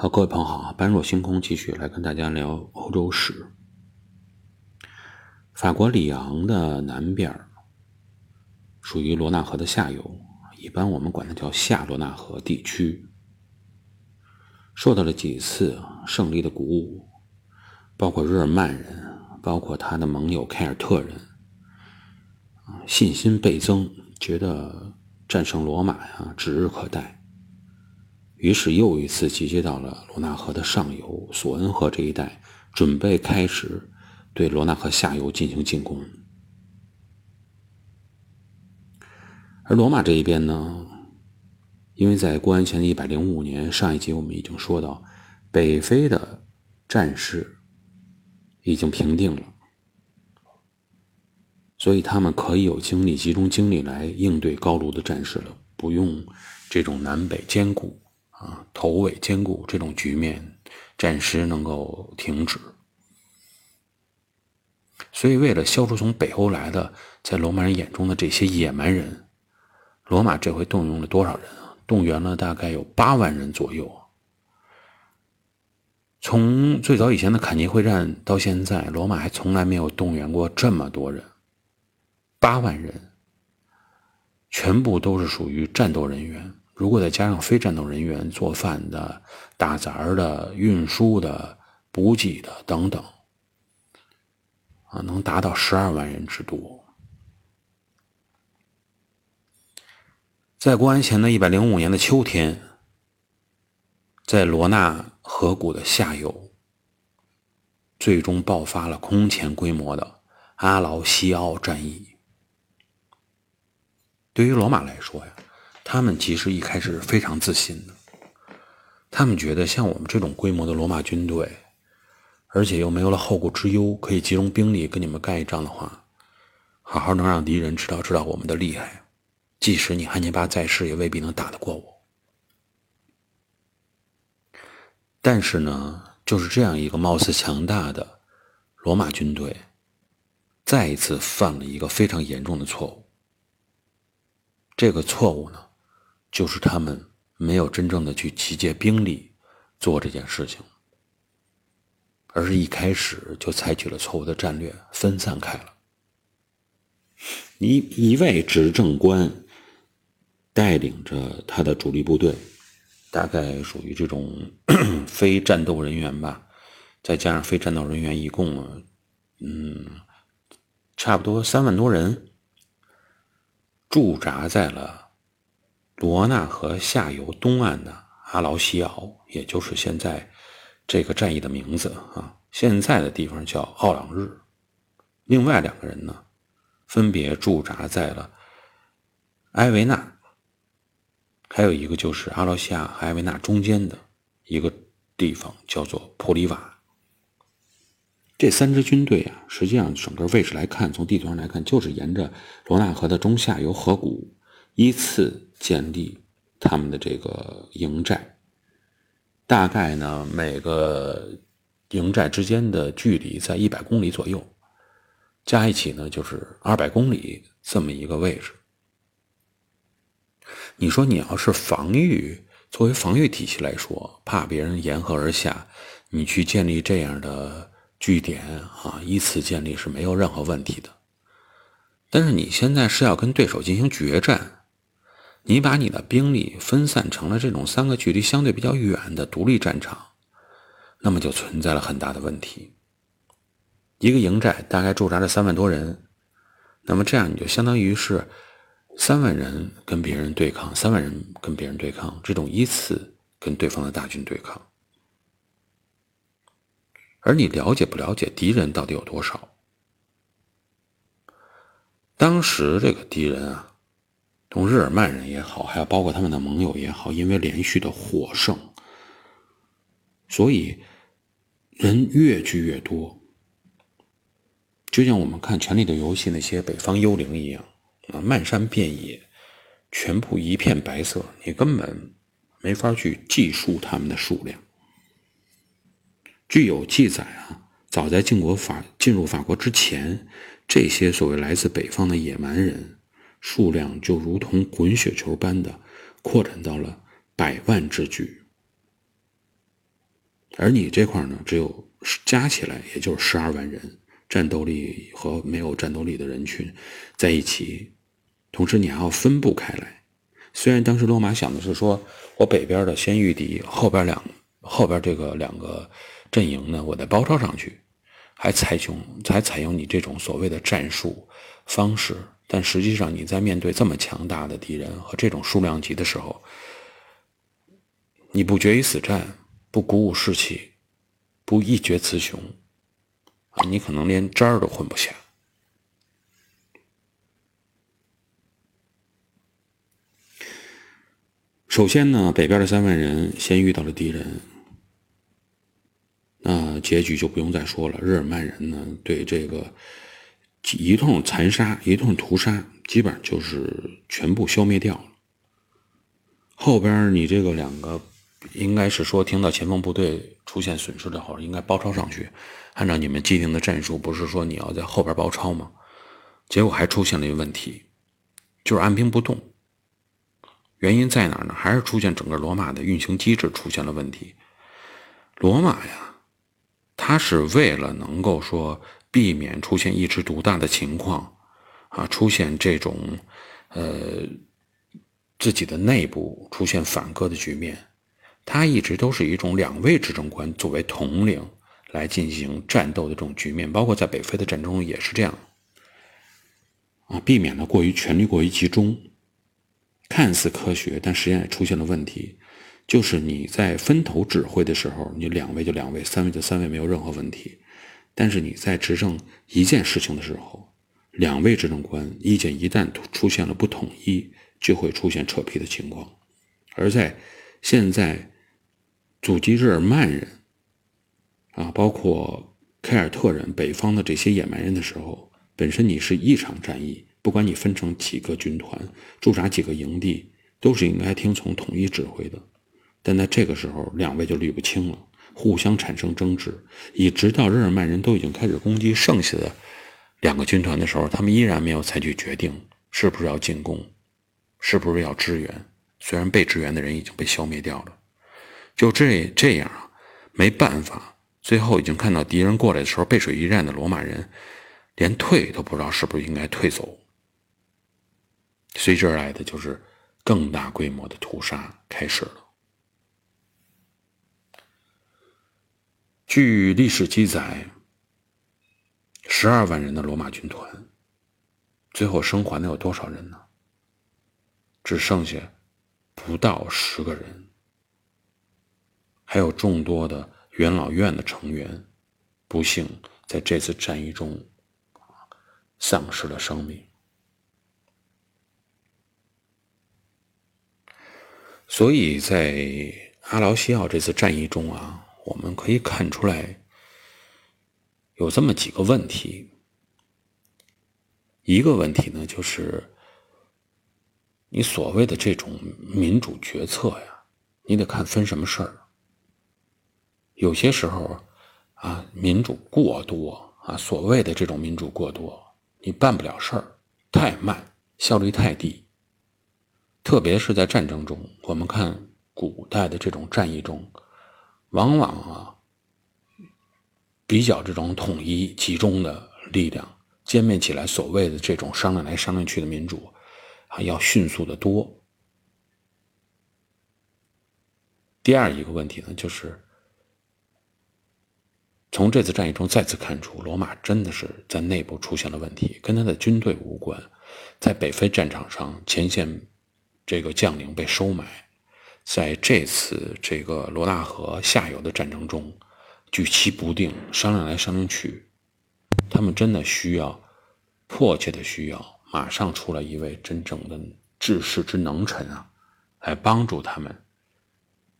好，各位朋友好，般若星空继续来跟大家聊欧洲史。法国里昂的南边儿属于罗纳河的下游，一般我们管它叫下罗纳河地区，受到了几次胜利的鼓舞，包括日耳曼人，包括他的盟友凯尔特人，信心倍增，觉得战胜罗马呀指日可待。于是又一次集结到了罗纳河的上游索恩河这一带，准备开始对罗纳河下游进行进攻。而罗马这一边呢，因为在公元前一百零五年，上一集我们已经说到，北非的战事已经平定了，所以他们可以有精力集中精力来应对高卢的战事了，不用这种南北兼顾。啊，头尾兼顾这种局面暂时能够停止，所以为了消除从北欧来的在罗马人眼中的这些野蛮人，罗马这回动用了多少人啊？动员了大概有八万人左右。从最早以前的坎尼会战到现在，罗马还从来没有动员过这么多人，八万人，全部都是属于战斗人员。如果再加上非战斗人员做饭的、打杂的、运输的、补给的等等，啊，能达到十二万人之多。在公元前的一百零五年的秋天，在罗纳河谷的下游，最终爆发了空前规模的阿劳西奥战役。对于罗马来说呀。他们其实一开始非常自信的，他们觉得像我们这种规模的罗马军队，而且又没有了后顾之忧，可以集中兵力跟你们干一仗的话，好好能让敌人知道知道我们的厉害，即使你汉尼拔在世，也未必能打得过我。但是呢，就是这样一个貌似强大的罗马军队，再一次犯了一个非常严重的错误。这个错误呢？就是他们没有真正的去集结兵力做这件事情，而是一开始就采取了错误的战略，分散开了。一一位执政官带领着他的主力部队，大概属于这种 非战斗人员吧，再加上非战斗人员，一共嗯，差不多三万多人，驻扎在了。罗纳河下游东岸的阿劳西奥，也就是现在这个战役的名字啊，现在的地方叫奥朗日。另外两个人呢，分别驻扎在了埃维纳，还有一个就是阿劳西亚和埃维纳中间的一个地方，叫做普里瓦。这三支军队啊，实际上整个位置来看，从地图上来看，就是沿着罗纳河的中下游河谷。依次建立他们的这个营寨，大概呢每个营寨之间的距离在一百公里左右，加一起呢就是二百公里这么一个位置。你说你要是防御，作为防御体系来说，怕别人沿河而下，你去建立这样的据点啊，依次建立是没有任何问题的。但是你现在是要跟对手进行决战。你把你的兵力分散成了这种三个距离相对比较远的独立战场，那么就存在了很大的问题。一个营寨大概驻扎着三万多人，那么这样你就相当于是三万人跟别人对抗，三万人跟别人对抗，这种依次跟对方的大军对抗。而你了解不了解敌人到底有多少？当时这个敌人啊。从日耳曼人也好，还有包括他们的盟友也好，因为连续的获胜，所以人越聚越多，就像我们看《权力的游戏》那些北方幽灵一样啊，漫山遍野，全部一片白色，你根本没法去计数他们的数量。据有记载啊，早在晋国法进入法国之前，这些所谓来自北方的野蛮人。数量就如同滚雪球般的扩展到了百万之巨。而你这块呢，只有加起来也就是十二万人，战斗力和没有战斗力的人群在一起，同时你还要分布开来。虽然当时罗马想的是说，我北边的先御敌，后边两后边这个两个阵营呢，我再包抄上去，还采用才采用你这种所谓的战术方式。但实际上你在面对这么强大的敌人和这种数量级的时候，你不决一死战，不鼓舞士气，不一决雌雄，啊，你可能连渣儿都混不下。首先呢，北边的三万人先遇到了敌人，那结局就不用再说了。日耳曼人呢，对这个一通残杀、一通屠杀，基本上就是全部消灭掉了。后边你这个两个，应该是说听到前锋部队出现损失的话，应该包抄上去。按照你们既定的战术，不是说你要在后边包抄吗？结果还出现了一个问题，就是按兵不动。原因在哪儿呢？还是出现整个罗马的运行机制出现了问题。罗马呀，它是为了能够说避免出现一枝独大的情况，啊，出现这种呃自己的内部出现反戈的局面，它一直都是一种两位执政官作为统领来进行战斗的这种局面，包括在北非的战争也是这样，啊，避免了过于权力过于集中。看似科学，但实际上也出现了问题。就是你在分头指挥的时候，你两位就两位，三位就三位，没有任何问题。但是你在执政一件事情的时候，两位执政官意见一旦出现了不统一，就会出现扯皮的情况。而在现在阻击日耳曼人啊，包括凯尔特人北方的这些野蛮人的时候，本身你是一场战役。不管你分成几个军团，驻扎几个营地，都是应该听从统一指挥的。但在这个时候，两位就捋不清了，互相产生争执，以直到日耳曼人都已经开始攻击剩下的两个军团的时候，他们依然没有采取决定，是不是要进攻，是不是要支援。虽然被支援的人已经被消灭掉了，就这这样啊，没办法，最后已经看到敌人过来的时候，背水一战的罗马人连退都不知道是不是应该退走。随之而来的就是更大规模的屠杀开始了。据历史记载，十二万人的罗马军团，最后生还的有多少人呢？只剩下不到十个人，还有众多的元老院的成员，不幸在这次战役中丧失了生命。所以在阿劳西奥这次战役中啊，我们可以看出来有这么几个问题。一个问题呢，就是你所谓的这种民主决策呀，你得看分什么事儿。有些时候啊，民主过多啊，所谓的这种民主过多，你办不了事儿，太慢，效率太低。特别是在战争中，我们看古代的这种战役中，往往啊比较这种统一集中的力量歼灭起来，所谓的这种商量来商量去的民主啊要迅速的多。第二一个问题呢，就是从这次战役中再次看出，罗马真的是在内部出现了问题，跟他的军队无关，在北非战场上前线。这个将领被收买，在这次这个罗纳河下游的战争中举棋不定，商量来商量去，他们真的需要迫切的需要马上出来一位真正的治世之能臣啊，来帮助他们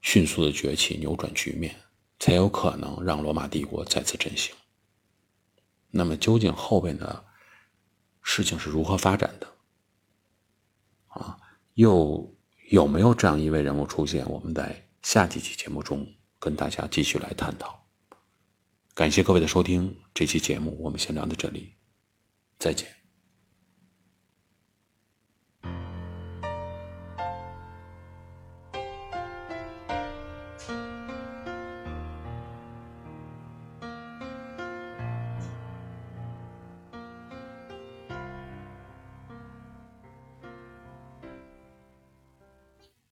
迅速的崛起，扭转局面，才有可能让罗马帝国再次振兴。那么，究竟后边的事情是如何发展的？啊？又有没有这样一位人物出现？我们在下几期节目中跟大家继续来探讨。感谢各位的收听，这期节目我们先聊到这里，再见。